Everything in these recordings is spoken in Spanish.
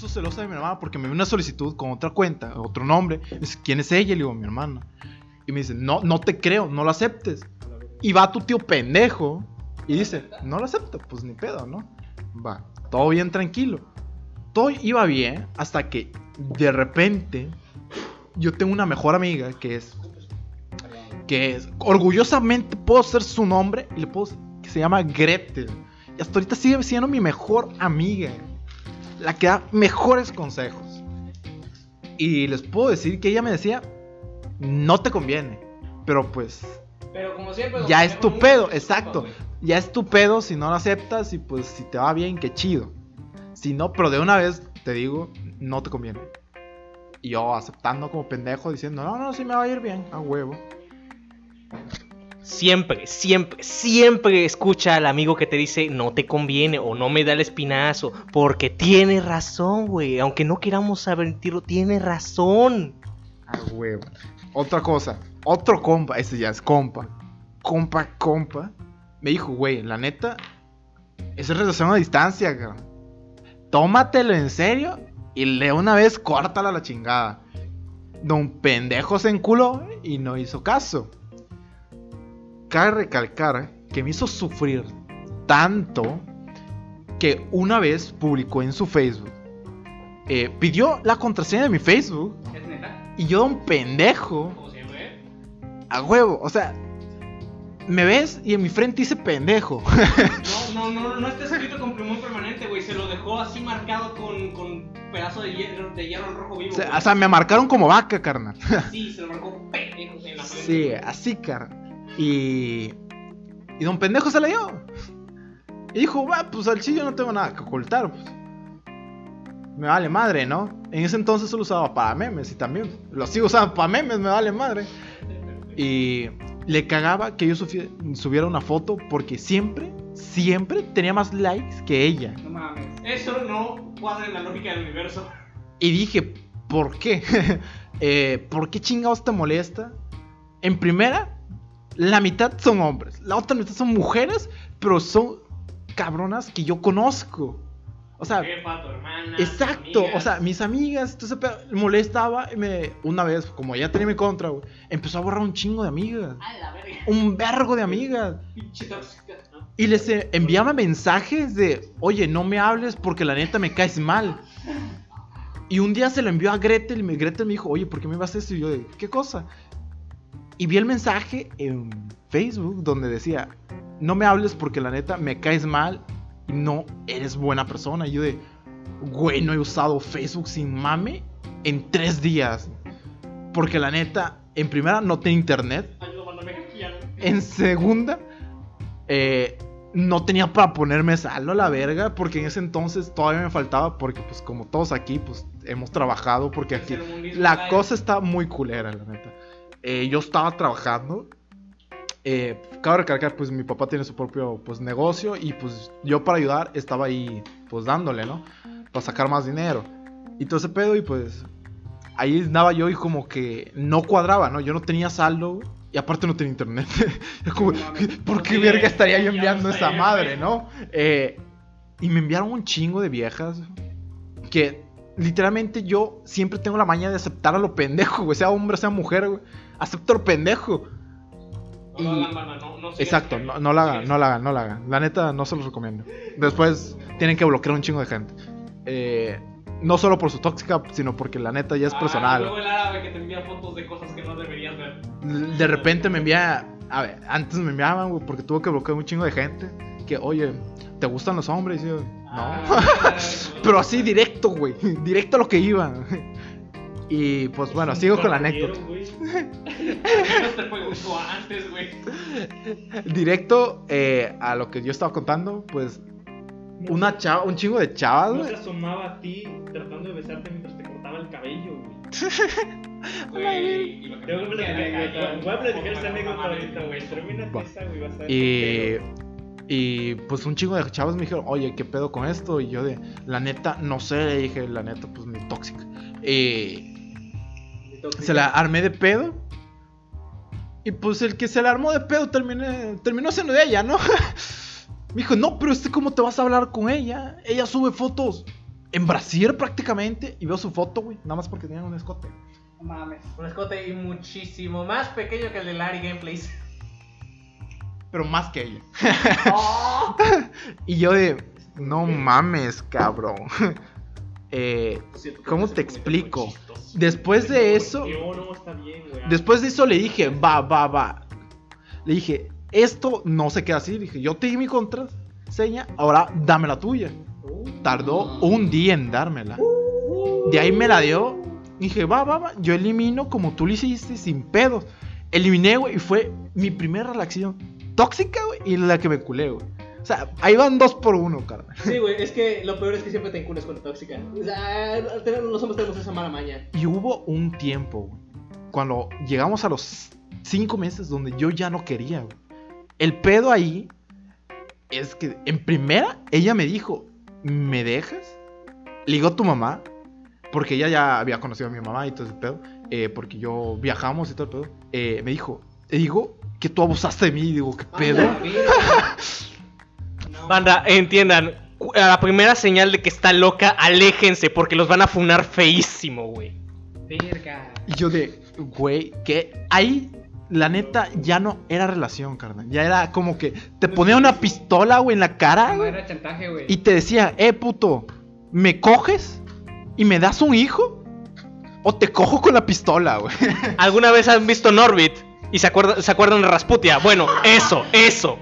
puso celosa de mi hermana porque me dio una solicitud con otra cuenta, otro nombre. Dice, ¿quién es ella? Le digo, mi hermana. Y me dice, no, no te creo, no lo aceptes. Y va tu tío pendejo y dice, no lo acepto, pues ni pedo, ¿no? Va, todo bien tranquilo. Todo iba bien hasta que de repente yo tengo una mejor amiga que es que es orgullosamente puedo ser su nombre y le puedo que se llama Gretel. Y hasta ahorita sigue siendo mi mejor amiga. La que da mejores consejos. Y les puedo decir que ella me decía, no te conviene. Pero pues Pero como siempre. ya es tu pedo, exacto. Ya es tu pedo si no lo aceptas y pues si te va bien, qué chido. Si no, pero de una vez te digo, no te conviene. Y yo aceptando como pendejo diciendo, no, no, sí me va a ir bien, a huevo. Siempre, siempre, siempre escucha al amigo que te dice no te conviene o no me da el espinazo. Porque tiene razón, güey. Aunque no queramos advertirlo, tiene razón. A huevo. Otra cosa, otro compa, ese ya es compa. Compa, compa. Me dijo, güey, la neta, esa es relación a distancia, cabrón. Tómatelo en serio y de una vez córtala la chingada. Don pendejo se enculó y no hizo caso. Cabe recalcar que me hizo sufrir tanto que una vez publicó en su Facebook. eh, pidió la contraseña de mi Facebook Es neta. y yo, don pendejo, a huevo. O sea, me ves y en mi frente dice pendejo. No, no, no, no está escrito con plumón permanente, güey. Se lo dejó así marcado con, con pedazo de hierro, de hierro rojo vivo. O sea, güey. o sea, me marcaron como vaca, carnal. Sí, se lo marcó pendejo en la frente. Sí, así, carnal. Y. Y don pendejo se la dio. Y dijo, va, pues al chillo no tengo nada que ocultar. Pues. Me vale madre, ¿no? En ese entonces solo usaba para memes y también. Lo sigo usando para memes, me vale madre. Y le cagaba que yo subiera una foto porque siempre, siempre tenía más likes que ella. No mames. Eso no cuadra en la lógica del universo. Y dije, ¿por qué? Eh, ¿Por qué chingados te molesta? En primera, la mitad son hombres, la otra mitad son mujeres, pero son cabronas que yo conozco. O sea, Jefa, tu hermana. exacto, amigas. o sea, mis amigas, entonces molestaba y me, una vez, como ya tenía mi contra, güey, empezó a borrar un chingo de amigas, A la verga. un vergo de amigas. Y les eh, enviaba mensajes de, oye, no me hables porque la neta me caes mal. Y un día se lo envió a Gretel y me- Gretel me dijo, oye, ¿por qué me vas a eso? Y yo ¿qué cosa? Y vi el mensaje en Facebook donde decía, no me hables porque la neta me caes mal y no eres buena persona. Y yo de, güey, no he usado Facebook sin mame en tres días. Porque la neta, en primera, no tenía internet. En segunda, eh, no tenía para ponerme saldo a la verga, porque en ese entonces todavía me faltaba, porque pues como todos aquí, pues hemos trabajado, porque aquí la cosa está muy culera, la neta. Eh, yo estaba trabajando, eh, cabe recalcar, pues mi papá tiene su propio pues negocio, y pues yo para ayudar estaba ahí, pues dándole, ¿no? Para sacar más dinero. Y todo ese pedo, y pues ahí andaba yo y como que no cuadraba, ¿no? Yo no tenía saldo y aparte no tenía internet. Como. ¿por qué verga estaría yo enviando esa madre, no? Eh, y me enviaron un chingo de viejas que literalmente yo siempre tengo la maña de aceptar a lo pendejo, güey, sea hombre, sea mujer, güey. Acepto a lo pendejo. No lo Y- hagan, banda, no, no Exacto, no, no la hagan, no la hagan, no la hagan. La neta, no se los recomiendo. Después tienen que bloquear un chingo de gente. Eh, no solo por su tóxica, sino porque la neta ya es Ah, personal. luego el árabe que te envía fotos de cosas que no deberías ver. De repente me envía. A ver, antes me enviaban, güey, porque tuvo que bloquear un chingo de gente. Que, oye, ¿te gustan los hombres? Y yo, no. Ah, Pero así directo, güey. Directo a lo que iba. Y pues bueno, sigo con la anécdota. Este antes, güey. Directo eh, a lo que yo estaba contando, pues una chava, un chingo de chavas, No güey. se asomaba a ti tratando de besarte mientras te cortaba el cabello, güey. Voy a platicar esa Como anécdota ahorita, güey. Termina esa, güey. Vas a ver. Y, qué y pues un chingo de chavos me dijeron, oye, ¿qué pedo con esto? Y yo de, la neta, no sé, le dije, la neta, pues muy tóxica. Y se la armé de pedo. Y pues el que se la armó de pedo terminé, terminó siendo de ella, ¿no? me dijo, no, pero este, ¿cómo te vas a hablar con ella? Ella sube fotos en brasier prácticamente, y veo su foto, güey, nada más porque tenía un escote. No mames. Un escote y muchísimo más pequeño que el de Larry Gameplays. Pero más que ella. y yo de, no mames, cabrón. Eh, ¿Cómo te explico? Después de eso, después de eso le dije, va, va, va. Le dije, esto no se queda así. Dije, yo te di mi contraseña, ahora dame la tuya. Tardó un día en dármela. De ahí me la dio. Dije, va, va, va. Yo elimino como tú lo hiciste, sin pedos. Eliminé, güey, y fue mi primera relación tóxica, güey, y la que me culé, güey. O sea, ahí van dos por uno, carnal. Sí, güey, es que lo peor es que siempre te enculas con la tóxica. O sea, los hombres tenemos esa mala maña. Y hubo un tiempo, güey, cuando llegamos a los cinco meses donde yo ya no quería, güey. El pedo ahí es que en primera ella me dijo, ¿me dejas? Ligó tu mamá, porque ella ya había conocido a mi mamá y todo ese pedo, eh, porque yo viajamos y todo el pedo. Eh, me dijo, te digo que tú abusaste de mí, digo, ¿qué pedo? Banda, entiendan, a la primera señal de que está loca, aléjense porque los van a funar feísimo, güey. Verga. Y yo de, güey, que ahí, la neta, ya no era relación, carnal. Ya era como que te ponía una pistola, güey, en la cara, No era chantaje, güey. y te decía, eh, puto, ¿me coges? ¿Y me das un hijo? ¿O te cojo con la pistola, güey? ¿Alguna vez han visto Norbit y se acuerdan, se acuerdan de Rasputia? Bueno, eso, eso.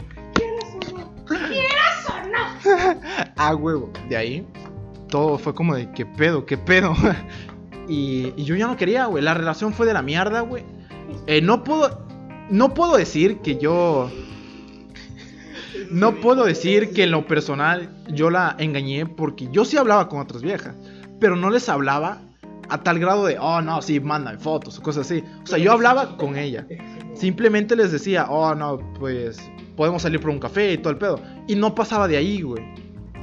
Ah, huevo. De ahí, todo fue como de, ¿qué pedo, qué pedo? y, yo ya no quería, güey. La relación fue de la mierda, güey. Eh, no puedo, no puedo decir que yo... No puedo decir que en lo personal yo la engañé porque yo sí hablaba con otras viejas, pero no les hablaba a tal grado de, oh no, sí, mándame fotos o cosas así. O sea, yo hablaba con ella. Simplemente les decía, oh no, pues podemos salir por un café y todo el pedo. Y no pasaba de ahí, güey.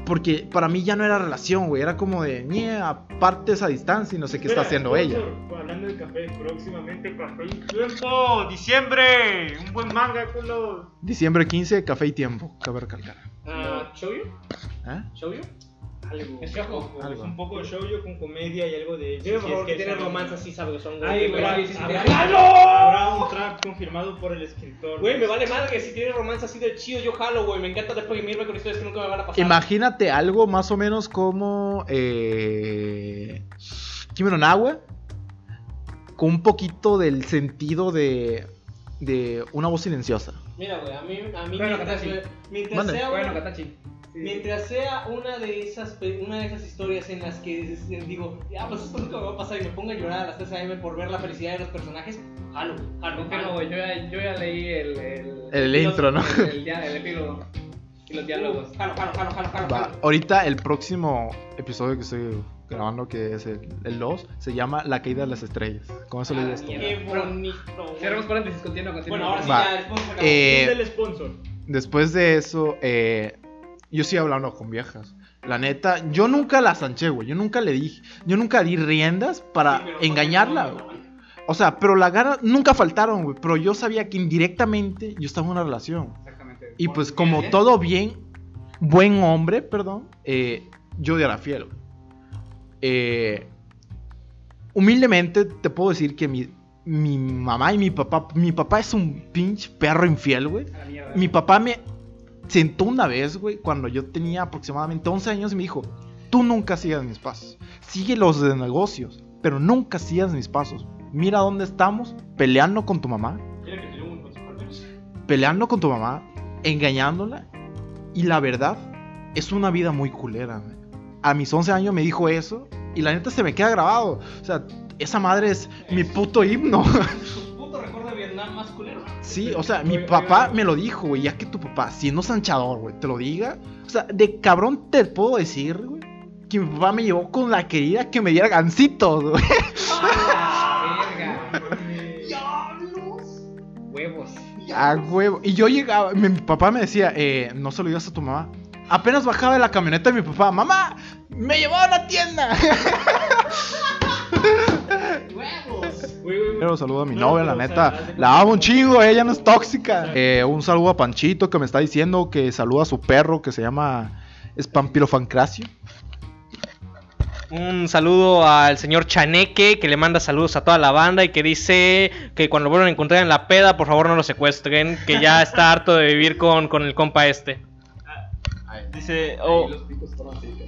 Porque para mí ya no era relación, güey. Era como de, nie, aparte esa distancia y no sé qué está Espera, haciendo ella. sponsor, Hablando de café, próximamente café y tiempo, diciembre, un buen manga con los... Diciembre 15, café y tiempo. Cabe recalcar. Ah, ¿Shoujo? ¿Eh? ¿Shoujo? Algo. Es shoujo. Ojo, Algo. Es un poco de shoujo con comedia y algo de... Sí, por si favor, es que tiene romance así, sabes, son Ay, güey. habrá, un trap confirmado por el escritor. Güey, me vale madre que si tiene romance así de chido, yo jalo, güey. Me encanta deprimirme con historias que nunca me van a pasar. Imagínate algo más o menos como. Eh, Kimi no Nawa, Con un poquito del sentido de. De una voz silenciosa. Mira, güey, a mí, a mí Bueno, Katachi. Bueno, una, Mientras sea una de esas una de esas historias en las que digo, ah, pues esto nunca me va a pasar y me ponga a llorar a las 3 a.m. por ver la felicidad de los personajes, jalo, jalo, No, que jalo. no. Yo ya, yo ya leí el. El, El intro, ¿no? El, el, el epílogo. Y los diálogos. Jalo, jalo, jalo, jalo, jalo, Va, jalo. ahorita el próximo episodio que estoy grabando, que es el, el 2, se llama La caída de las estrellas. Con eso le digo esto. Qué bonito. Cerramos paréntesis, continúa, continúa. Bueno, ahora sí Va. ya, después se acabó. Eh, del sponsor. Después de eso, eh, yo sigo hablando con viejas. La neta, yo nunca la sanché, güey. Yo nunca le dije, yo nunca di riendas para Sí, engañarla, güey. O sea, pero las ganas nunca faltaron, güey. Pero yo sabía que indirectamente yo estaba en una relación. Exactamente. Y pues como bien. todo bien, buen hombre, perdón, eh, yo era fiel. güey. Eh, humildemente te puedo decir que mi, mi mamá y mi papá, mi papá es un pinche perro infiel, güey. La. Mi papá me sentó una vez, güey, cuando yo tenía aproximadamente 11 años y me dijo, tú nunca sigas mis pasos, sigue los de negocios, pero nunca sigas mis pasos. Mira dónde estamos, peleando con tu mamá, peleando con tu mamá, engañándola. Y la verdad, es una vida muy culera. güey. A mis 11 años me dijo eso y la neta se me queda grabado. O sea, esa madre es mi puto himno. culero. Sí, o sea, mi papá me lo dijo, güey. Ya que tu papá, siendo sanchador, güey, te lo diga. O sea, de cabrón te puedo decir, güey, que mi papá me llevó con la querida que me diera gancitos, güey. ¡Ah, verga! Huevos. A huevo. Y yo llegaba, mi, papá me decía, eh, no se lo digas a tu mamá. Apenas bajaba de la camioneta de mi papá, mamá, me llevó a una tienda. ¡Huevos! Pero saludo a mi No, novia, la neta. La amo un chingo, ella no es tóxica. Eh, un saludo a Panchito que me está diciendo que saluda a su perro que se llama Espampilofancracio. Un saludo al señor Chaneque, que le manda saludos a toda la banda y que dice que cuando lo vuelvan a encontrar en la peda, por favor no lo secuestren, que ya está harto de vivir con, con el compa este. Dice, o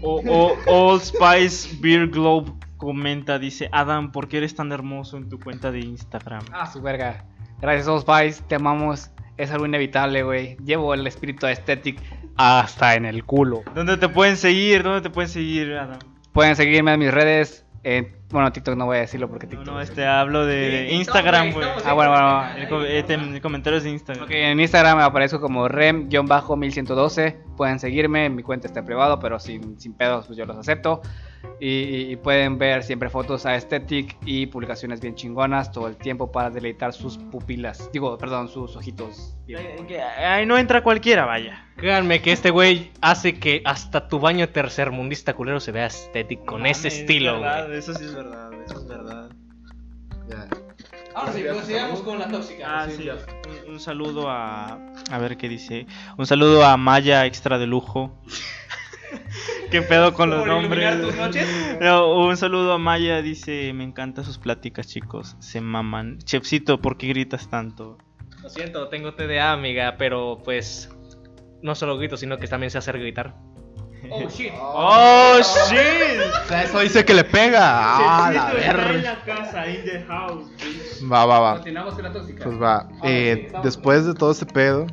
o- o- Old Spice Beer Globe comenta, dice, Adam, ¿por qué eres tan hermoso en tu cuenta de Instagram? Ah, su verga. Gracias, Old Spice. Te amamos. Es algo inevitable, güey. Llevo el espíritu aesthetic hasta en el culo. ¿Dónde te pueden seguir? ¿Dónde te pueden seguir, Adam? Pueden seguirme en mis redes. En, bueno, TikTok no voy a decirlo porque No, TikTok. no, este hablo de, Sí, Instagram, güey. Ah, bueno, bueno, El co- eh, tem- comentarios de Instagram. Ok, en Instagram me aparezco como rem-1112. Pueden seguirme, mi cuenta está en privado, pero sin, sin pedos, pues yo los acepto. Y, y- pueden ver siempre fotos a Aesthetic y publicaciones bien chingonas todo el tiempo para deleitar sus pupilas. Digo, perdón, sus ojitos. Eh, Ahí no entra cualquiera, vaya. Créanme que este güey hace que hasta tu baño tercermundista culero se vea estético con No ese estilo, es verdad. Eso sí es verdad, eso es verdad. Ahora sí, procedamos con la tóxica. Ah, sí. Un, un saludo a. A ver qué dice. Un saludo a Maya Extra de Lujo. ¿Qué pedo con los ¿Por iluminar nombres? tus noches? No, un saludo a Maya, dice, me encantan sus pláticas, chicos, se maman. Chefcito, ¿por qué gritas tanto? Lo siento, tengo TDA, amiga, pero pues no solo grito, sino que también sé hacer gritar. Oh shit. ¡Oh, shit! O sea, eso dice que le pega. Ah, la Chefcito está en verga. la casa, in the house, bitch. Va, va, va. Continuamos con la tóxica. Pues va. Eh, después de todo ese pedo,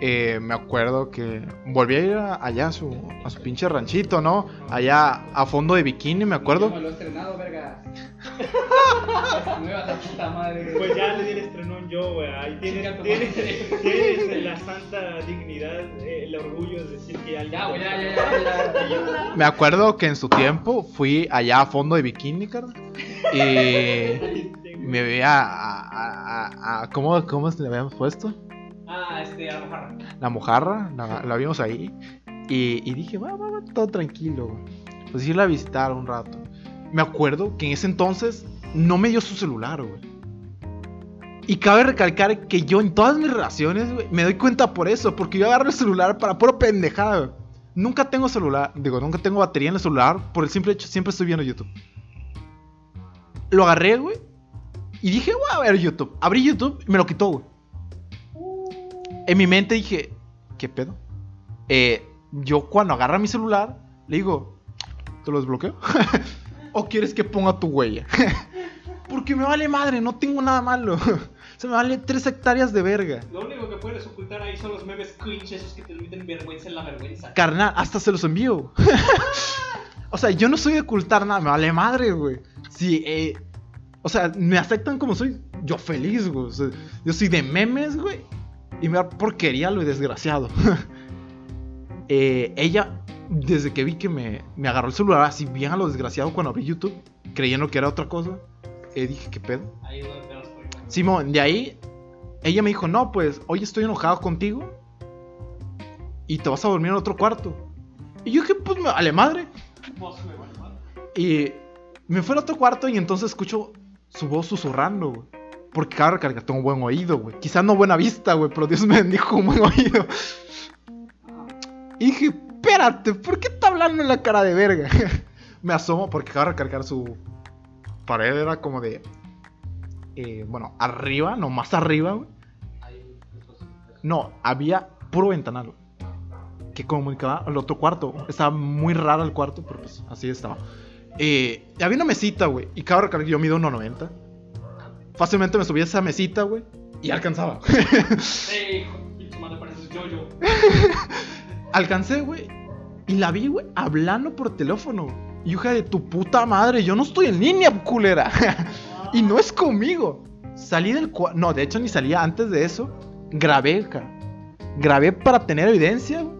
eh, me acuerdo que volví a ir a- allá a su, a su pinche ranchito, ¿no? Allá a fondo de bikini, me acuerdo. lo he estrenado, verga. Nueva la puta madre. Pues ya le di el estrenón yo, güey. Ahí tienes, tienes, tienes la santa dignidad, eh, el orgullo de decir que alguien. Ya, güey, ya, ya, ya, ya. Me acuerdo que en su tiempo fui allá a fondo de bikini, carnal. Y me veía a, a, a- a- ¿cómo, ¿Cómo le habíamos puesto? Ah, este, la mojarra. La mojarra, la, la vimos ahí. Y, y dije, va, va, va, todo tranquilo. Pues irla a visitar un rato. Me acuerdo que en ese entonces no me dio su celular, güey. Y cabe recalcar que yo en todas mis relaciones, güey, me doy cuenta por eso. Porque yo agarro el celular para pura pendejada, güey. Nunca tengo celular, digo, nunca tengo batería en el celular. Por el simple hecho, siempre estoy viendo YouTube. Lo agarré, güey. Y dije, voy a ver YouTube. Abrí YouTube y me lo quitó, güey. En mi mente dije, ¿qué pedo? Eh, yo cuando agarra mi celular, le digo, ¿te lo desbloqueo? ¿O quieres que ponga tu huella? Porque me vale madre, no tengo nada malo. Se me vale tres hectáreas de verga. Lo único que puedes ocultar ahí son los memes cringe, esos que te meten vergüenza en la vergüenza. Carnal, hasta se los envío. o sea, yo no soy de ocultar nada, me vale madre, güey. Si, eh, o sea, me aceptan como soy, yo feliz, güey. O sea, yo soy de memes, güey. Y me da porquería lo desgraciado. Eh, ella, desde que vi que me, me agarró el celular así bien a lo desgraciado cuando abrí YouTube, creyendo que era otra cosa, eh, dije, ¿qué pedo? Ahí. Simón, de ahí, ella me dijo, no, pues hoy estoy enojado contigo y te vas a dormir en otro cuarto. Y yo dije, pues me vale madre. Madre. Y me fui al otro cuarto y entonces escucho su voz susurrando, güey. Porque cada recarga tengo buen oído, güey. Quizás no buena vista, güey, pero Dios me bendijo un buen oído. Y dije, espérate, ¿por qué está hablando en la cara de verga? me asomo porque acaba de recargar su pared, era como de... eh, bueno, arriba, no más arriba, güey. No, había puro ventanal, güey. Que comunicaba al otro cuarto. Estaba muy raro el cuarto, pero pues así estaba. Eh, había una mesita, güey. Y cada recarga yo mido 1.90. Fácilmente me subía a esa mesita, güey. Y alcanzaba. Ey, hijo, pinche madre, pareces yo-yo. Alcancé, güey. Y la vi, güey, hablando por teléfono. Y hija de tu puta madre, yo no estoy en línea, culera. y no es conmigo. Salí del cuarto. No, de hecho ni salía antes de eso. Grabé, cara. Grabé para tener evidencia, güey.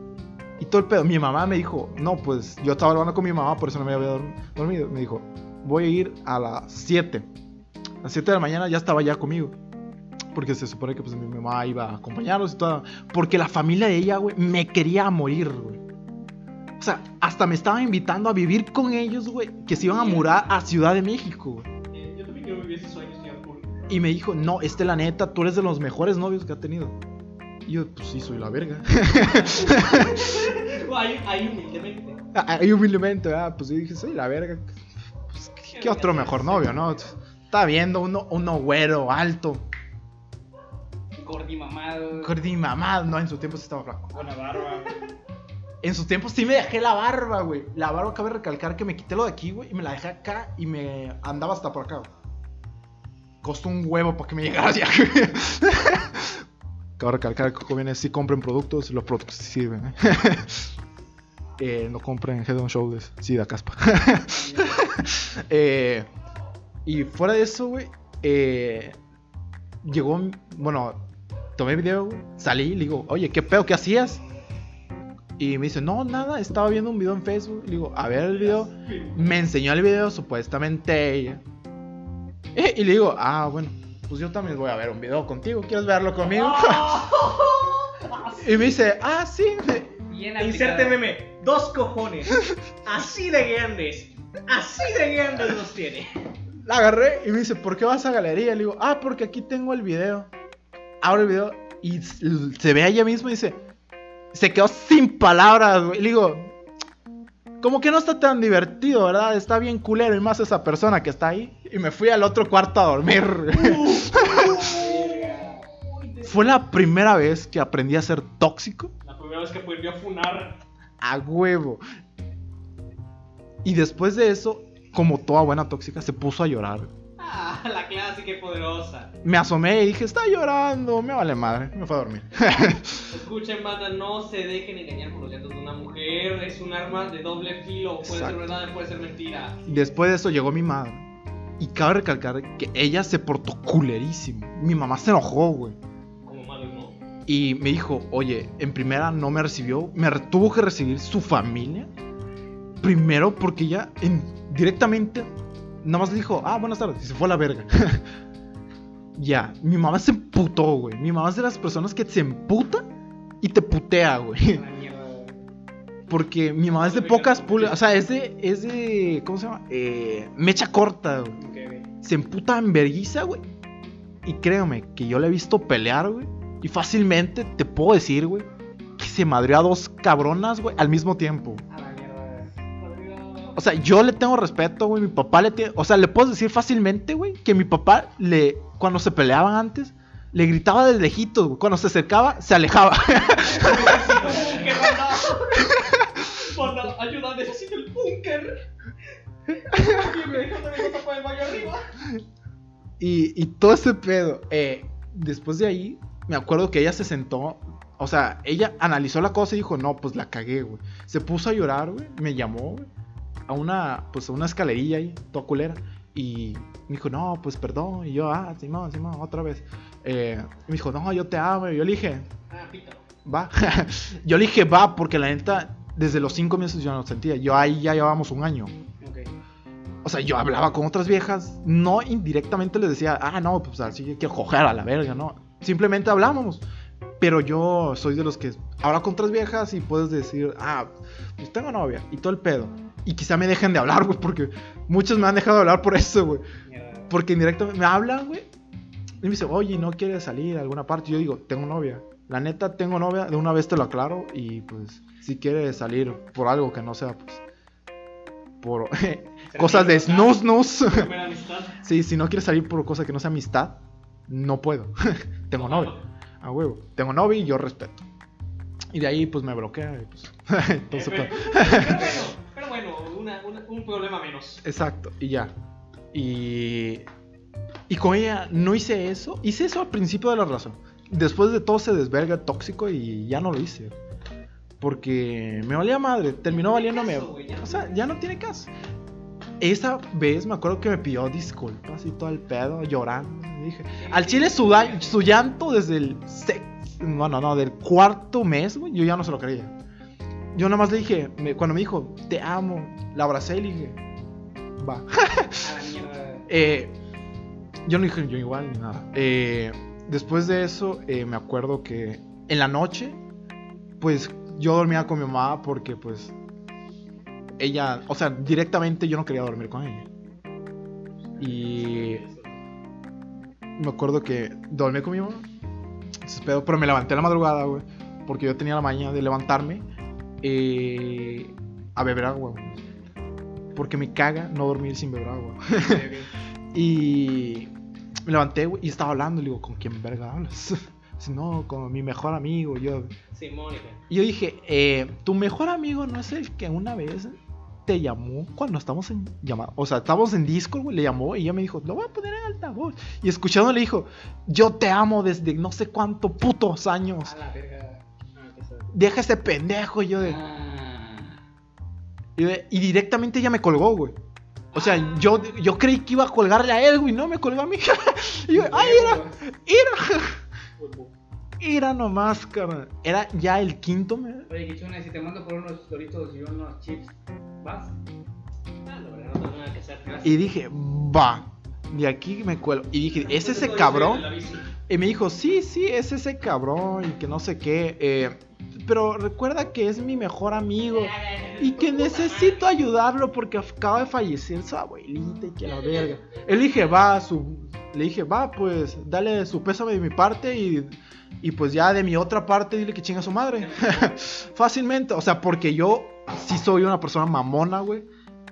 Y todo el pedo. Mi mamá me dijo, no, pues yo estaba hablando con mi mamá, por eso no me había dorm- dormido. Me dijo, voy a ir a las 7. A las 7 de la mañana ya estaba ya conmigo. Porque se supone que pues mi mamá iba a acompañarlos y todo. Porque la familia de ella, güey, me quería morir, güey. O sea, hasta me estaban invitando a vivir con ellos, güey. Que se iban a mudar a Ciudad de México, güey. Eh, yo también quiero vivir señor Puri. Y me dijo, no, este la neta, tú eres de los mejores novios que ha tenido. Y yo, pues sí, soy la verga. Ahí, ahí humildemente. Ah, Ahí humildemente, ah, pues yo dije, soy la verga. Pues, ¿qué, qué otro mejor novio, no? Estaba viendo uno, uno güero, alto, Gordi mamado. gordi mamado. No, en su tiempo sí estaba flaco. Buena barba. En su tiempo sí me dejé la barba, güey. La barba cabe recalcar que me quité lo de aquí, güey, y me la dejé acá y me andaba hasta por acá. güey. Costó un huevo para que me llegara ya. güey. Cabe recalcar que jóvenes sí compren productos, los productos sí sirven. ¿eh? Eh, no compren Head on Shoulders, sí da caspa. Eh, y fuera de eso, güey, eh, llegó, bueno, tomé video, salí, le digo, oye, ¿qué pedo? ¿Qué hacías? Y me dice, no, nada, estaba viendo un video en Facebook. Le digo, a ver el video. Me enseñó el video, supuestamente ella. Eh, y le digo, ah, bueno, pues yo también voy a ver un video contigo. ¿Quieres verlo conmigo? y me dice, ah, sí. Bien Inserte meme. Dos cojones. Así de grandes. Así de grandes los tiene. La agarré y me dice, ¿por qué vas a galería? Le digo, ah, porque aquí tengo el video. Abro el video y se ve a ella misma y dice, se quedó sin palabras, güey. Le digo, como que no está tan divertido, ¿verdad? Está bien culero y más esa persona que está ahí. Y me fui al otro cuarto a dormir. Fue la primera vez que aprendí a ser tóxico La primera vez que volvió a funar. a huevo. Y después de eso, como toda buena tóxica, se puso a llorar. Ah, la clásica y poderosa. Me asomé y dije, está llorando, me vale madre. Me fue a dormir. Escuchen, banda, no se dejen engañar por los llantos de una mujer. Es un arma de doble filo. Puede Exacto. ser verdad, puede ser mentira. Después de eso llegó mi madre. Y cabe recalcar que ella se portó culerísimo. Mi mamá se enojó, güey. Como y no. Y me dijo, oye, en primera no me recibió. Me tuvo que recibir su familia. Primero porque ella en- directamente nada más le dijo, ah, buenas tardes. Y se fue a la verga. ya, mi mamá se emputó, güey. Mi mamá es de las personas que se emputa y te putea, güey. Porque mi mamá es de pocas pulgas. O sea, es de, es de. ¿Cómo se llama? Eh, mecha corta, güey. Se emputa en verguiza, güey. Y créeme que yo la he visto pelear, güey. Y fácilmente te puedo decir, güey, que se madreó a dos cabronas, güey, al mismo tiempo. O sea, yo le tengo respeto, güey. Mi papá le tiene. O sea, le puedo decir fácilmente, güey, que mi papá le. Cuando se peleaban antes, le gritaba desde lejitos, güey. Cuando se acercaba, se alejaba. Ayuda, necesito el búnker. Y me dejan de mi tapa de baño arriba. Y, y todo ese pedo. eh, después de ahí, me acuerdo que ella se sentó. O sea, ella analizó la cosa y dijo, no, pues la cagué, güey. Se puso a llorar, güey. Me llamó, güey. A una, pues a una escalerilla ahí, toda culera. Y me dijo, no, pues perdón. Y yo, ah, Simón, Simón, otra vez. Eh, me dijo, no, yo te amo. Y yo le dije, Ah, pito. va. yo le dije, va, porque la neta, desde los cinco meses yo no lo sentía. Yo ahí ya llevábamos un año. O sea, yo hablaba con otras viejas, no indirectamente les decía, ah, no, pues así quiero coger a la verga, no. Simplemente hablábamos. Pero yo soy de los que habla con otras viejas y puedes decir, ah, pues tengo novia y todo el pedo. Y quizá me dejen de hablar, güey, porque muchos me han dejado de hablar por eso, güey. Porque indirectamente me hablan, güey. Y me dicen, oye, ¿no quieres salir a alguna parte? Y yo digo, tengo novia. La neta, tengo novia, de una vez te lo aclaro. Y pues, si quieres salir por algo que no sea, pues, por cosas de snus, snus. Sí, si no quieres salir por cosas que no sea amistad, no puedo. tengo novia. A huevo. Tengo novia y yo respeto. Y de ahí, pues, me bloquea. Y, pues, entonces, Eh, pues, un problema menos. Exacto, y ya. Y, y con ella no hice eso. Hice eso al principio de la razón. Después de todo se desverga tóxico y ya no lo hice. Porque me valía madre. Terminó valiéndome. caso, O sea, ya no tiene caso. Esa vez me acuerdo que me pidió disculpas y todo el pedo, llorando. dije, al chile su, su llanto desde el sex, bueno, no, del cuarto mes, güey, yo ya no se lo creía. Yo nada más le dije, me- cuando me dijo, te amo, la abracé y le dije, va. A la mierda. Eh, yo no dije yo igual ni nada. Eh, después de eso, eh, me acuerdo que en la noche, pues yo dormía con mi mamá porque pues ella, o sea, directamente yo no quería dormir con ella. Y me acuerdo que dormí con mi mamá. Pero, me levanté a la madrugada, güey. Porque yo tenía la mañana de levantarme. Eh, a beber agua, güey. Porque me caga no dormir sin beber agua. y me levanté, güey, y estaba hablando. Le digo, ¿con quién verga hablas? No, con mi mejor amigo. Yo, Sí, Mónica. y yo dije, eh, tu mejor amigo no es el que una vez te llamó cuando estamos en llamada. O sea, estábamos en Discord, güey, le llamó y ella me dijo, lo voy a poner en altavoz. Y escuchando le dijo, yo te amo desde no sé cuánto putos años. A la verga. Deja ese pendejo. Y yo de, Ah. y, de- y directamente ella me colgó, güey. O sea, yo, yo creí que iba a colgarle a él, güey, no me colgó a mí. y yo, ay, mira, mira. Mira nomás, carnal. Era ya el quinto, me- Oye, si te mando por unos doritos y unos chips, ¿vas? Ah, la verdad, no tengo nada que hacer. Y dije, va. De aquí me cuelo. Y dije, ¿es ese cabrón? Y me dijo, sí, sí, es ese cabrón. Y que no sé qué. eh, pero recuerda que es mi mejor amigo. Y que necesito ayudarlo porque acaba de fallecer su abuelita y que la verga. Él dije, va, su... le dije, va, pues, dale su pésame de mi parte y, y pues ya de mi otra parte dile que chinga a su madre. Fácilmente, o sea, porque yo sí soy una persona mamona, güey.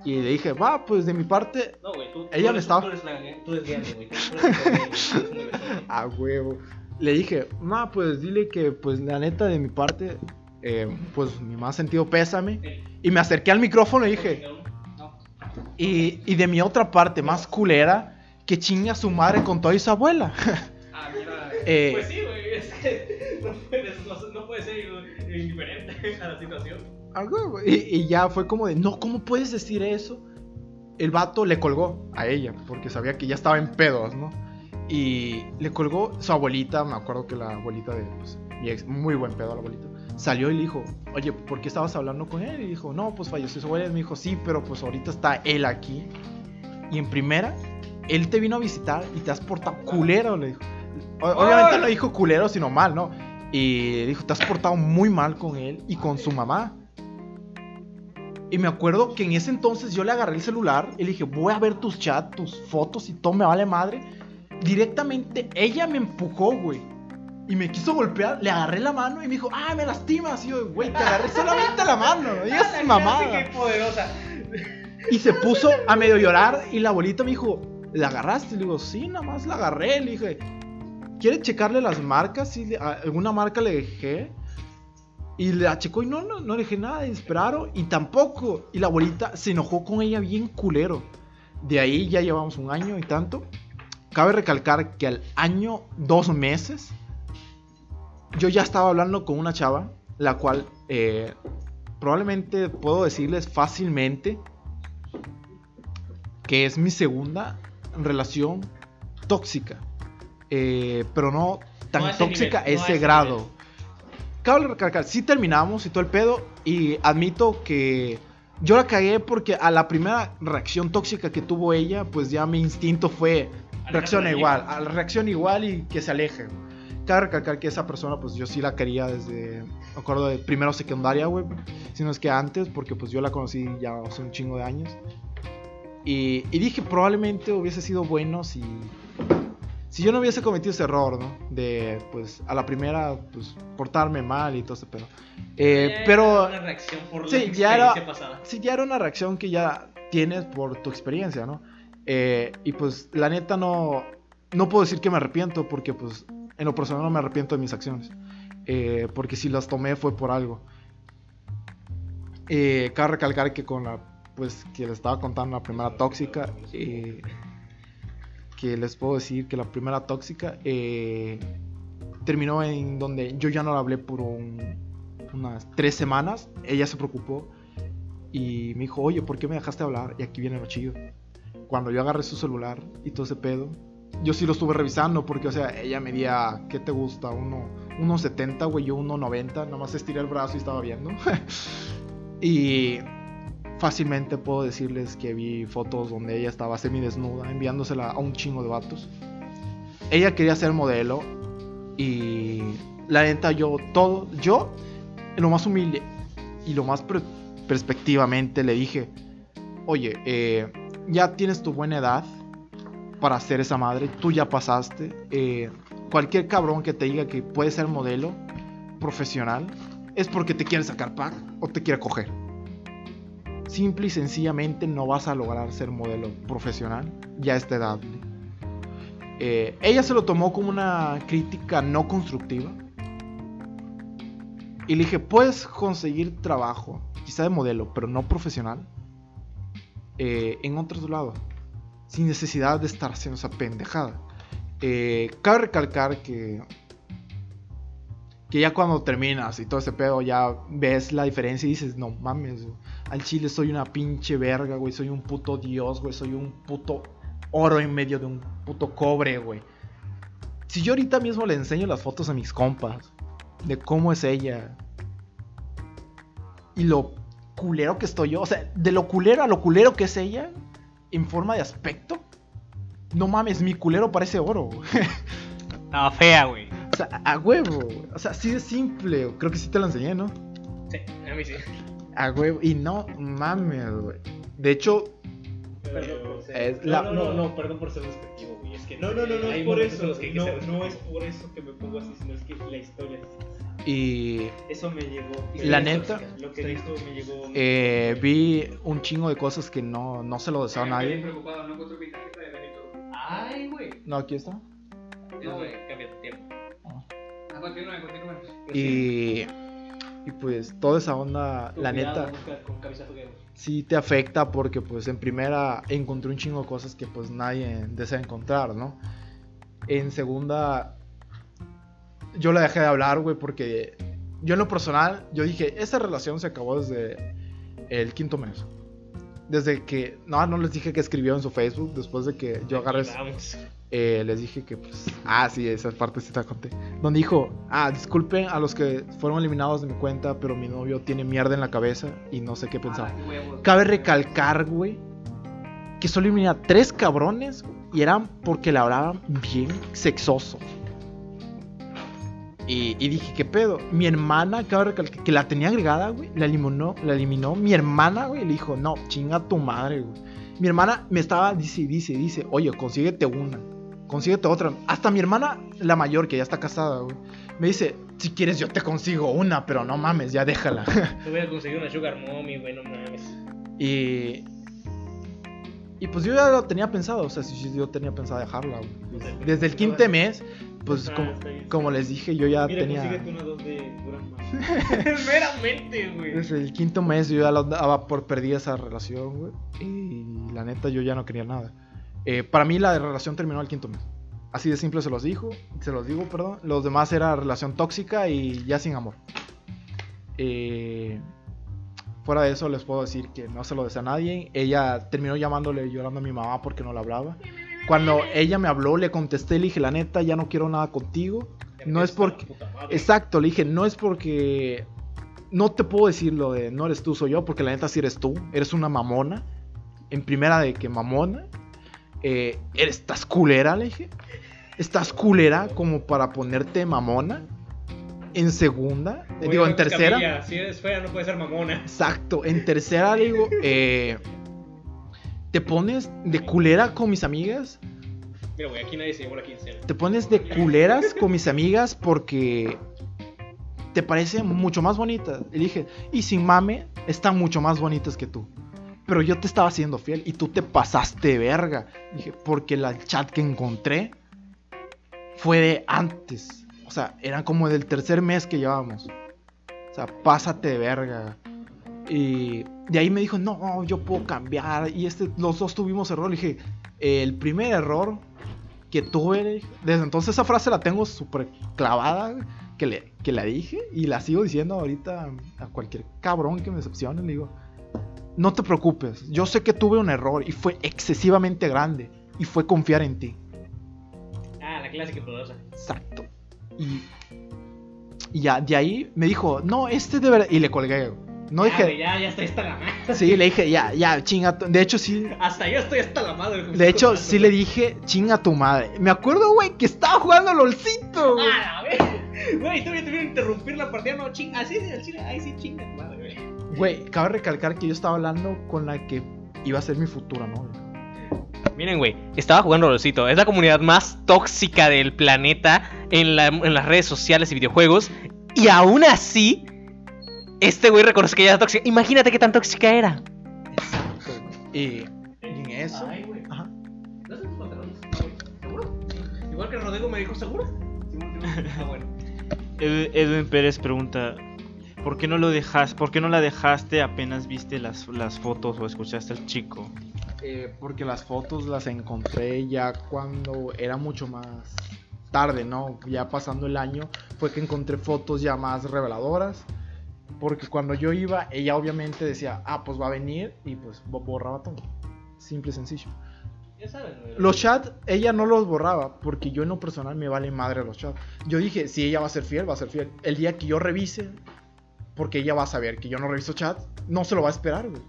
Y le dije, va, pues de mi parte, No, güey, tú, Ella tú estaba- Tú eres, la, tú eres grande, güey. Tú eres grande, a huevo. Le dije, no, pues dile que, pues la neta de mi parte, eh, pues mi más sentido pésame. Y me acerqué al micrófono y dije, y, y de mi otra parte, más culera, que chinga a su madre con toda y su abuela. Ah, mira. Eh, Pues sí, güey, es que no puedes, no, no puedes ser indiferente a la situación. A huevo. Y, y ya fue como de, no, ¿cómo puedes decir eso? El vato le colgó a ella, porque sabía que ya estaba en pedos, ¿no? Y le colgó su abuelita, me acuerdo que la abuelita de pues, mi ex, muy buen pedo la abuelita, salió y le dijo, oye, ¿por qué estabas hablando con él? Y dijo, no, pues falleció su abuela. Y me dijo, sí, pero pues ahorita está él aquí. Y en primera, él te vino a visitar y te has portado culero, le dijo. Obviamente no dijo culero, sino mal, ¿no? Y dijo, te has portado muy mal con él y con su mamá. Y me acuerdo que en ese entonces yo le agarré el celular y le dije, voy a ver tus chats, tus fotos y todo me vale madre. Directamente ella me empujó, güey. Y me quiso golpear, le agarré la mano y me dijo, ah, me lastimas. Y yo, güey, te agarré solamente la mano, no digas mamada. Qué poderosa. Y se puso a medio llorar y la abuelita me dijo, ¿la agarraste? Le digo, sí, nada más la agarré. Le dije, ¿quiere checarle las marcas? Si alguna marca le dejé. Y la checó y no, no, no le dejé nada, y esperaron y tampoco. Y la abuelita se enojó con ella bien culero. De ahí ya llevamos un año y tanto. Cabe recalcar que al año, dos meses, yo ya estaba hablando con una chava, la cual eh, probablemente puedo decirles fácilmente que es mi segunda relación tóxica. Eh, pero no tan No a ese tóxica nivel, a no a ese ese grado. nivel. Cabe recalcar, sí terminamos y todo el pedo. Y admito que yo la cagué porque a la primera reacción tóxica que tuvo ella, pues ya mi instinto fue reacciona igual, a la reacción igual y que se aleje. Cabe recalcar que esa persona, pues yo sí la quería desde, me acuerdo de primero secundaria, güey. Si no es que antes, porque pues yo la conocí ya hace un chingo de años. Y, y dije, probablemente hubiese sido bueno si, si yo no hubiese cometido ese error, ¿no? De, pues, a la primera, pues, portarme mal y todo ese pedo. Eh, Ya pero... era Una reacción por la Sí, ya era- pasada. Sí, ya era una reacción que ya tienes por tu experiencia, ¿no? Eh, y pues la neta no, no puedo decir que me arrepiento porque pues en lo personal no me arrepiento de mis acciones. Eh, porque si las tomé fue por algo. Eh, cabe recalcar que con la, pues que les estaba contando la primera tóxica, eh, que les puedo decir que la primera tóxica eh, terminó en donde yo ya no la hablé por un- unas tres semanas. Ella se preocupó y me dijo, oye, ¿por qué me dejaste hablar? Y aquí viene lo chido. Cuando yo agarré su celular y todo ese pedo, yo sí lo estuve revisando porque, o sea, ella medía, ¿qué te gusta? Uno, 1.70, güey, yo 1.90, nada más estiré el brazo y estaba viendo. y fácilmente puedo decirles que vi fotos donde ella estaba semidesnuda, enviándosela a un chingo de vatos. Ella quería ser modelo y la neta yo todo, yo, lo más humilde y lo más perspectivamente le dije, oye, eh, ya tienes tu buena edad para ser esa madre, tú ya pasaste, eh, cualquier cabrón que te diga que puede ser modelo profesional es porque te quiere sacar pack o te quiere coger. simple y sencillamente no vas a lograr ser modelo profesional ya a esta edad. Eh, ella se lo tomó como una crítica no constructiva. Y le dije, puedes conseguir trabajo, quizá de modelo, pero no profesional, eh, en otros lados, sin necesidad de estar haciendo esa pendejada. Eh, cabe recalcar que que ya cuando terminas y todo ese pedo ya ves la diferencia y dices, no mames, al chile soy una pinche verga, güey, soy un puto dios, güey, soy un puto oro en medio de un puto cobre, güey. Si yo ahorita mismo le enseño las fotos a mis compas de cómo es ella y lo culero que estoy yo, o sea, de lo culero a lo culero que es ella en forma de aspecto, no mames, mi culero parece oro. Estaba fea, güey. O sea, a huevo, güey. O sea, así de simple. Creo que sí te lo enseñé, ¿no? Sí, a mí sí. A huevo. Y no mames, güey. De hecho, Perdón por ser- Es no, la- no, no, no, perdón por ser despectivo, güey. Es que no, no, no, no es por eso. no, no es por eso que me pongo así, sino es que la historia. Y Eso me llegó. La neta, Lo que dijo me llegó. eh, vi un chingo de cosas que no, no se lo deseo a Bien nadie. preocupado, no encuentro mi tarjeta de Benito. Ay, güey. No, aquí está. No, güey, cambia de tiempo. Ah, continúen, continúen. Y, y pues toda esa onda, la neta, Con sí te afecta porque pues en primera encontré un chingo de cosas que pues nadie desea encontrar, ¿no? En segunda, yo la dejé de hablar, güey, porque yo en lo personal, yo dije, esa relación se acabó desde el quinto mes. Desde que, no, no les dije que escribió en su Facebook, después de que yo agarré, eh, les dije que pues, ah, sí, esa parte sí te conté. Donde dijo, ah, disculpen a los que fueron eliminados de mi cuenta, pero mi novio tiene mierda en la cabeza y no sé qué pensar. Cabe recalcar, güey, que solo eliminaba tres cabrones y eran porque le hablaban bien sexoso. Y, y dije, ¿qué pedo? Mi hermana, cabe recalcar, que la tenía agregada, güey, la eliminó, la eliminó. Mi hermana, güey, le dijo, no, chinga tu madre, güey. Mi hermana me estaba, dice, dice, dice, oye, consíguete una, consíguete otra. Hasta mi hermana, la mayor, que ya está casada, güey, me dice, si quieres yo te consigo una, pero no mames, ya déjala. Te voy a conseguir una Sugar Mommy, güey, no mames. Y. Y pues yo ya lo tenía pensado, o sea, si yo tenía pensado dejarla, güey. Desde el quinto mes, pues Ah, como, les dije, yo ya Mira, tenía. una dos de. Meramente, güey. Desde el quinto mes yo ya lo daba por perdida esa relación, güey. Y la neta yo ya no quería nada. Eh, para mí la relación terminó al quinto mes. Así de simple se los dijo, se los digo, perdón. Los demás era relación tóxica y ya sin amor. Eh, fuera de eso les puedo decir que no se lo desea a nadie. Ella terminó llamándole y llorando a mi mamá porque no le hablaba. Cuando ella me habló, le contesté, le dije, la neta, ya no quiero nada contigo. No es porque... Exacto, le dije, no es porque... No te puedo decir lo de no eres tú, soy yo, porque la neta sí eres tú. Eres una mamona. En primera de que mamona. Eh, eres, estás culera, le dije. Estás culera como para ponerte mamona. En segunda, eh, digo, en tercera. Si eres fea, no puedes ser mamona. Exacto, en tercera digo, eh, te pones de culera con mis amigas. Mira, güey, aquí nadie se llevó la quincena. Te pones de culeras con mis amigas porque te parecen mucho más bonitas. Y dije, y sin mame, están mucho más bonitas que tú. Pero yo te estaba haciendo fiel y tú te pasaste de verga. Dije, porque la chat que encontré fue de antes. O sea, eran como del tercer mes que llevábamos. O sea, pásate de verga. Y de ahí me dijo, no, yo puedo cambiar. Y este, los dos tuvimos error. Le dije, el primer error que tuve, desde entonces esa frase la tengo súper clavada, que, le, que la dije y la sigo diciendo ahorita a cualquier cabrón que me decepcione. Le digo, no te preocupes, yo sé que tuve un error y fue excesivamente grande y fue confiar en ti. Ah, la clásica poderosa. Exacto. Y, y ya, de ahí me dijo, no, este de verdad. Y le colgué. Güey. No Ya, dije, güey, ya, ya estoy hasta la madre. sí, le dije, ya, ya, chinga. tu-". De hecho, sí, Hasta yo estoy hasta la madre. güey. De hecho, sí le dije, chinga tu madre. Me acuerdo, güey, que estaba jugando LOLcito, güey. Ah, la vez. Güey, todavía tuvieron que interrumpir la partida. No, chinga. Así es, al chile. Ahí sí, chinga, tu madre, güey. Güey, cabe recalcar que yo estaba hablando con la que iba a ser mi futura novia. Miren, güey, estaba jugando Rolcito. Es la comunidad más tóxica del planeta en, la- en las redes sociales y videojuegos. Y aún así, este güey reconoce que ella era tóxica. Imagínate qué tan tóxica era. Y, y en eso. Ay. ¿Seguro? Igual que Rodrigo me dijo, ¿seguro? Ah, bueno. Ed- Edwin Pérez pregunta, ¿por qué no lo dejas, por qué no la dejaste apenas viste las, las fotos o escuchaste al chico? Eh, porque las fotos las encontré ya cuando era mucho más tarde, ¿no? Ya pasando el año fue que encontré fotos ya más reveladoras. Porque cuando yo iba, ella obviamente decía, ah, pues va a venir y pues bo- borraba todo. Simple y sencillo. Ya güey. Los chats, ella no los borraba porque yo en lo personal me vale madre los chats. Yo dije, si ella va a ser fiel, va a ser fiel. El día que yo revise, porque ella va a saber que yo no reviso chats, no se lo va a esperar, güey.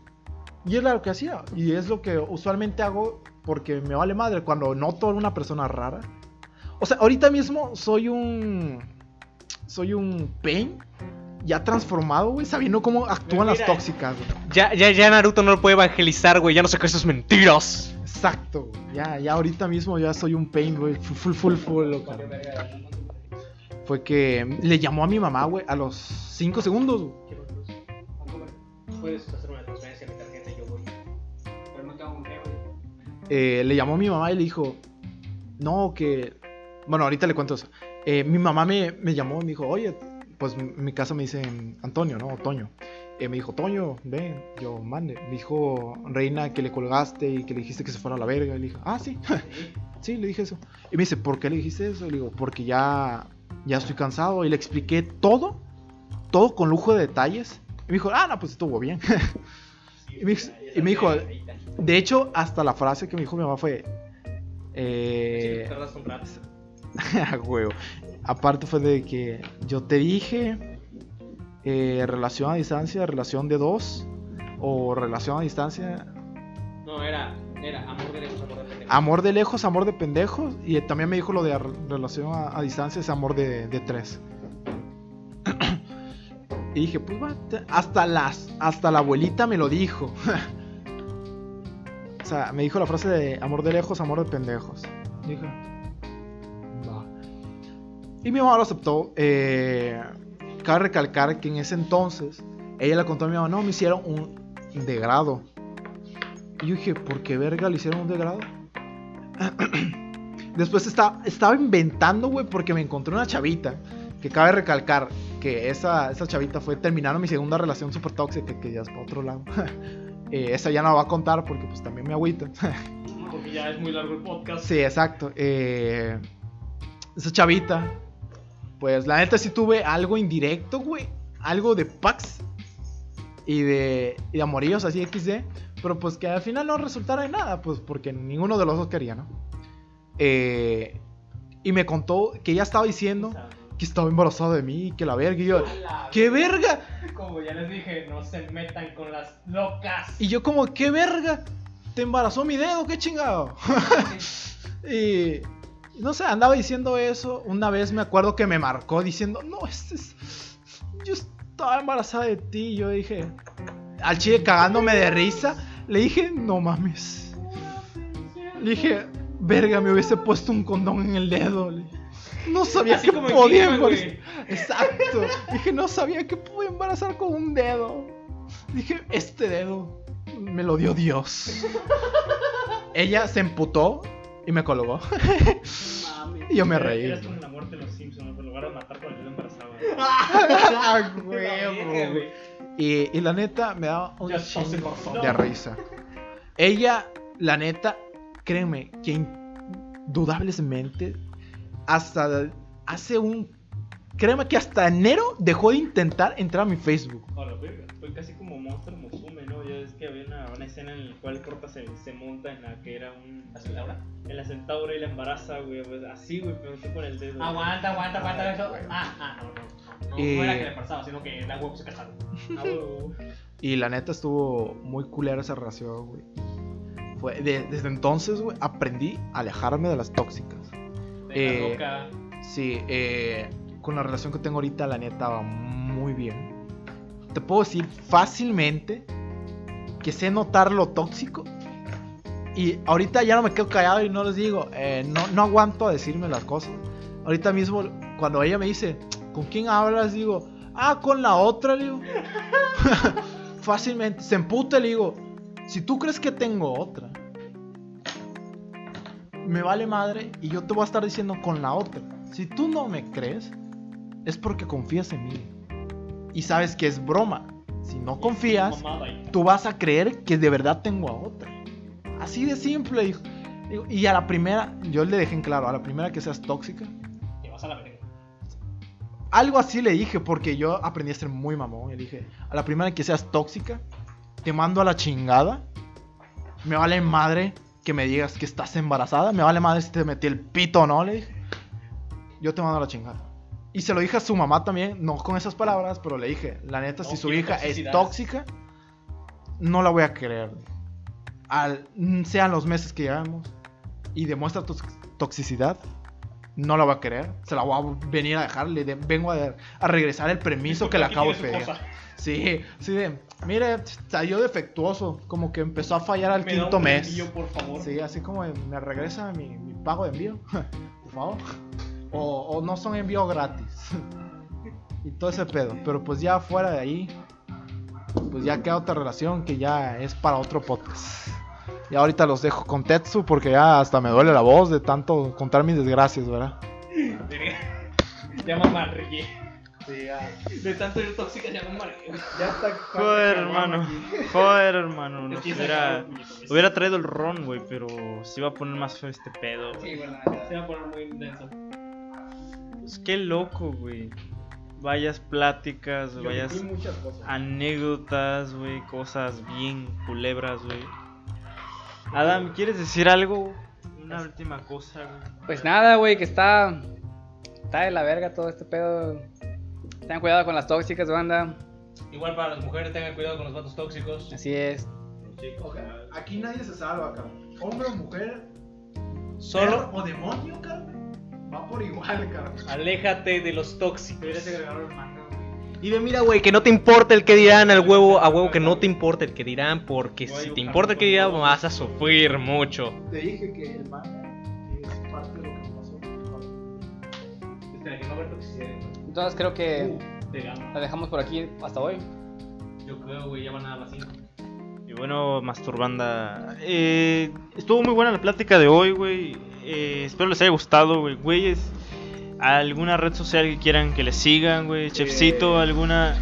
Y es lo que hacía. Y es lo que usualmente hago porque me vale madre cuando noto a una persona rara. O sea, ahorita mismo soy un. Soy un pain ya transformado, güey, sabiendo cómo actúan las tóxicas, güey. Ya, ya, ya Naruto no lo puede evangelizar, güey. Ya no sé qué esas mentiras. Exacto, güey. Ya, ya ahorita mismo ya soy un pain, güey. Full, full, full, full, loca. Fue que le llamó a mi mamá, güey, a los 5 segundos, güey. Puedes hacer una transferencia a mi tarjeta y yo voy. Pero no tengo güey. Eh, le llamó a mi mamá y le dijo, no, que... Bueno, ahorita le cuento eso. Eh, mi mamá me, me llamó y me dijo, oye, pues en mi casa me dicen Antonio, ¿no? Toño. Eh, me dijo, Toño, ven, yo mande. Me dijo, Reina, que le colgaste y que le dijiste que se fuera a la verga. Y le dije, ah, sí, sí, le dije eso. Y me dice, ¿por qué le dijiste eso? Y le digo, porque ya, ya estoy cansado. Y le expliqué todo, todo con lujo de detalles. Y me dijo, ah, no, pues estuvo bien. y, me, y me dijo, de hecho, hasta la frase que me dijo mi mamá fue, eh, a huevo. Aparte fue de que yo te dije eh, relación a distancia, relación de dos o relación a distancia, No, era, era amor de lejos, amor de pendejo. amor de lejos, amor de pendejos y también me dijo lo de relación a, a distancia es amor de, de tres. y dije, pues hasta las hasta la abuelita me lo dijo. o sea, me dijo la frase de amor de lejos, amor de pendejos. Dije. Y mi mamá lo aceptó. Eh, cabe recalcar que en ese entonces ella le contó a mi mamá, no, me hicieron un degrado. Y yo dije, ¿por qué verga le hicieron un degrado? Después estaba, estaba inventando, güey, porque me encontré una chavita. Que cabe recalcar que esa, esa chavita fue terminando mi segunda relación súper tóxica, que ya es para otro lado. Eh, esa ya no la voy a contar porque pues también me agüita. Porque ya es muy largo el podcast. Sí, exacto. Eh, esa chavita, pues la neta sí tuve algo indirecto, güey. Algo de Pax y de, y de amoríos así XD. Pero pues que al final no resultara en nada, pues porque ninguno de los dos quería, ¿no? Eh, y me contó que ella estaba diciendo que estaba embarazada de mí, que la verga. Y yo, ¿qué verga? Como ya les dije, no se metan con las locas. Y yo como, ¿qué verga? ¿Te embarazó mi dedo? ¿Qué chingado? y no sé, andaba diciendo eso. Una vez me acuerdo que me marcó diciendo, no, este es... Yo estaba embarazada de ti. Y yo dije, al chile cagándome de risa, le dije, no mames. Le dije, verga, me hubiese puesto un condón en el dedo. Le dije, No sabía Así que como podía embarazar. güey. Exacto. Dije, no sabía que podía embarazar con un dedo. Dije, este dedo me lo dio Dios. Ella se emputó y me colgó. y yo me Era- reí. Eras como la muerte de los Simpsons, de matar con el embarazado. Ah, huevo, y, y la neta me daba un chingo de risa. Ella, la neta, créeme, que indudablemente hasta hace un... Créeme que hasta enero dejó de intentar entrar a mi Facebook. Verga. Fue casi como Monster Musume, es que había una, una escena en la cual el prota se, se monta en la que era un. ¿La centaura? En la centaura y la embaraza, güey. pues, así, güey, pero tú con el dedo. Aguanta, aguanta, aguanta eso. Ah, ah, no, no. No, Eh, no era que le pasaba, sino que la huevo se casaron. Ah. Y la neta estuvo muy culera esa relación, güey. Fue, de- desde entonces, güey, aprendí a alejarme de las tóxicas. De Eh, la loca. Sí, eh, con la relación que tengo ahorita, la neta va muy bien. Te puedo decir fácilmente que sé notar lo tóxico. Y ahorita ya no me quedo callado y no les digo, eh, no, no aguanto a decirme las cosas. Ahorita mismo, cuando ella me dice, ¿con quién hablas? Digo, ah, con la otra, le digo. fácilmente, se emputa, le digo, Si tú crees que tengo otra, me vale madre y yo te voy a estar diciendo con la otra. Si tú no me crees, es porque confías en mí. Y sabes que es broma. Si no confías, tú vas a creer que de verdad tengo a otra. Así de simple. Digo, Y a la primera, yo le dejé en claro, a la primera que seas tóxica, Te vas a la verga. algo así le dije porque yo aprendí a ser muy mamón. Le dije, a la primera que seas tóxica, te mando a la chingada. Me vale madre que me digas que estás embarazada. Me vale madre si te metí el pito o no, le dije. Yo te mando a la chingada. Y se lo dije a su mamá también, no con esas palabras, pero le dije, la neta, No si su hija es tóxica, no la voy a querer. Al, sean los meses que llevamos y demuestra tu toxicidad, no la voy a querer. Se la voy a venir a dejar. Le de- vengo a, a regresar el permiso que le acabo de pedir. Sí, sí, de, mire, salió defectuoso. Como que empezó a fallar al Me da quinto un mes. envío, por favor. Sí, así como de, me regresa mi, mi pago de envío, por favor. O, o no son envío gratis. y todo ese pedo. Pero pues ya fuera de ahí, pues ya queda otra relación que ya es para otro podcast. Y ahorita los dejo con Tetsu porque ya hasta me duele la voz de tanto contar mis desgracias, ¿verdad? Ya me amargué. De tanto ir tóxica ya me amargué. Ya está. Joder, hermano. Joder, hermano. Nos hubiera, hubiera traído el ron, güey, pero se iba a poner más feo este pedo. Sí, verdad. Se va a poner muy intenso. Pues qué loco, güey. Vayas pláticas, vayas muchas cosas. anécdotas, güey, cosas bien culebras, güey. Adam, ¿quieres decir algo? Una última cosa, güey. Pues nada, güey, que está. Está de la verga todo este pedo. Tengan cuidado con las tóxicas, banda. Igual para las mujeres, tengan cuidado con los vatos tóxicos. Así es. Aquí nadie se salva, cabrón. Hombre o mujer, Solo perro o demonio, cabrón. Va por igual, cabrón. aléjate de los tóxicos. Deberías agregarlo al manga, güey. Y ve, mira, güey, que no te importa el que dirán al huevo, a huevo que no te importa el que dirán, porque si te importa el que dirán vas a sufrir mucho. Te dije que el manga es parte de lo que pasó. Espera, que no haber toxicidad. Entonces creo que Te gano. la dejamos por aquí hasta hoy. Yo creo, güey, ya van a las 5. Y bueno, Masturbanda, eh, estuvo muy buena la plática de hoy, güey. Eh, espero les haya gustado, güey. Güeyes, ¿alguna red social que quieran que les sigan, güey? Chefcito, ¿alguna...?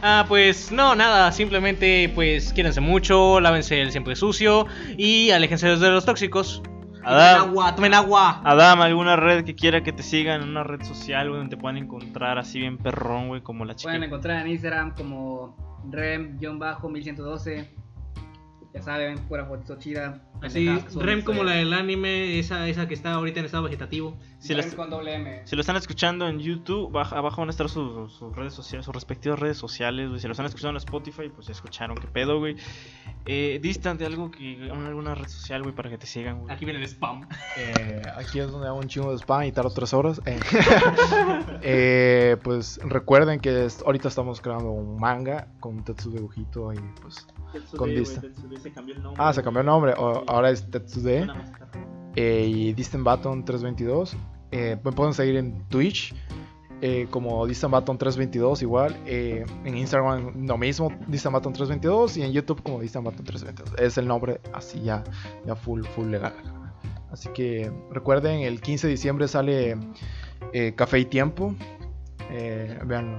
Ah, pues no, nada, simplemente pues quiérense mucho, lávense el siempre sucio y aléjense de los tóxicos. Adam. Tomen agua, tomen agua. Adam, ¿alguna red que quiera que te sigan? Una red social, güey, donde te puedan encontrar así bien perrón, güey, como la chica. Pueden encontrar en Instagram como rem-1112. Ya saben, pura fotito chida. Así, Rem como la del anime, esa, esa que está ahorita en estado vegetativo. Si Rem las- con doble M. Si lo están escuchando en YouTube, baja- abajo van a estar sus, sus redes sociales, sus respectivas redes sociales, güey. Si lo están escuchando en Spotify, pues ya escucharon qué pedo, güey. Eh, de algo que alguna red social, güey, para que te sigan, güey. Aquí viene el spam. Eh, aquí es donde hago un chingo de spam y tardo tres horas. Eh, eh, pues recuerden que ahorita estamos creando un manga con Tetsu dibujito y pues. con Dista. Se cambió el nombre. Ah, se cambió el nombre. o- ahora es Tetsude. Perro. eh, y Distant Baton 322. Eh, me pueden seguir en Twitch eh, como Distant Baton 322 igual. eh, en Instagram lo mismo, Distant Baton 322 y en YouTube como Distant Baton 322. Es el nombre así ya, ya full, full legal. Así que recuerden, el 15 de diciembre sale eh, Café y Tiempo. Véanlo.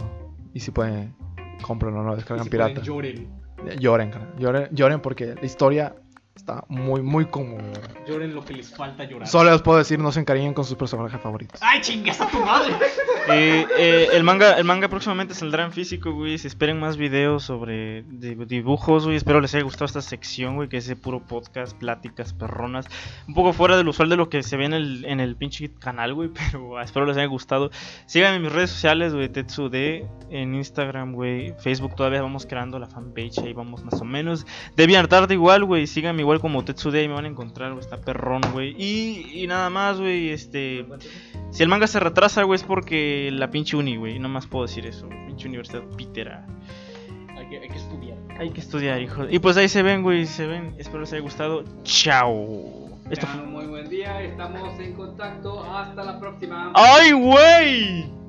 Y si pueden, cómprenlo, no descargan pirata. Lloren. Lloren, lloren, lloren porque la historia está muy, muy conmovedora. Lloren lo que les falta llorar. Solo les puedo decir, no se encariñen con sus personajes favoritos. ¡Ay, chingas a tu madre! Eh, eh, el manga el manga próximamente saldrá en físico, güey. Si esperen más videos sobre di- dibujos, güey. Espero les haya gustado esta sección, güey, que es de puro podcast, pláticas perronas. Un poco fuera del usual de lo que se ve en el, en el pinche canal, güey. Pero espero les haya gustado. Síganme en mis redes sociales, güey. Tetsude en Instagram, güey. Facebook todavía vamos creando la fanpage. Ahí vamos más o menos. DeviantArt igual, güey. Síganme igual igual como Tetsuya y me van a encontrar, güey. Está perrón, güey. Y, y nada más, güey. Este. Si el manga se retrasa, güey, es porque la pinche uni, güey. No más puedo decir eso. Pinche universidad pítera. Hay que, estudiar. Hay que estudiar, hijo. Y pues ahí se ven, güey. Se ven. Espero les haya gustado. Chao. Muy buen día, estamos en contacto. Hasta la próxima. ¡Ay, güey!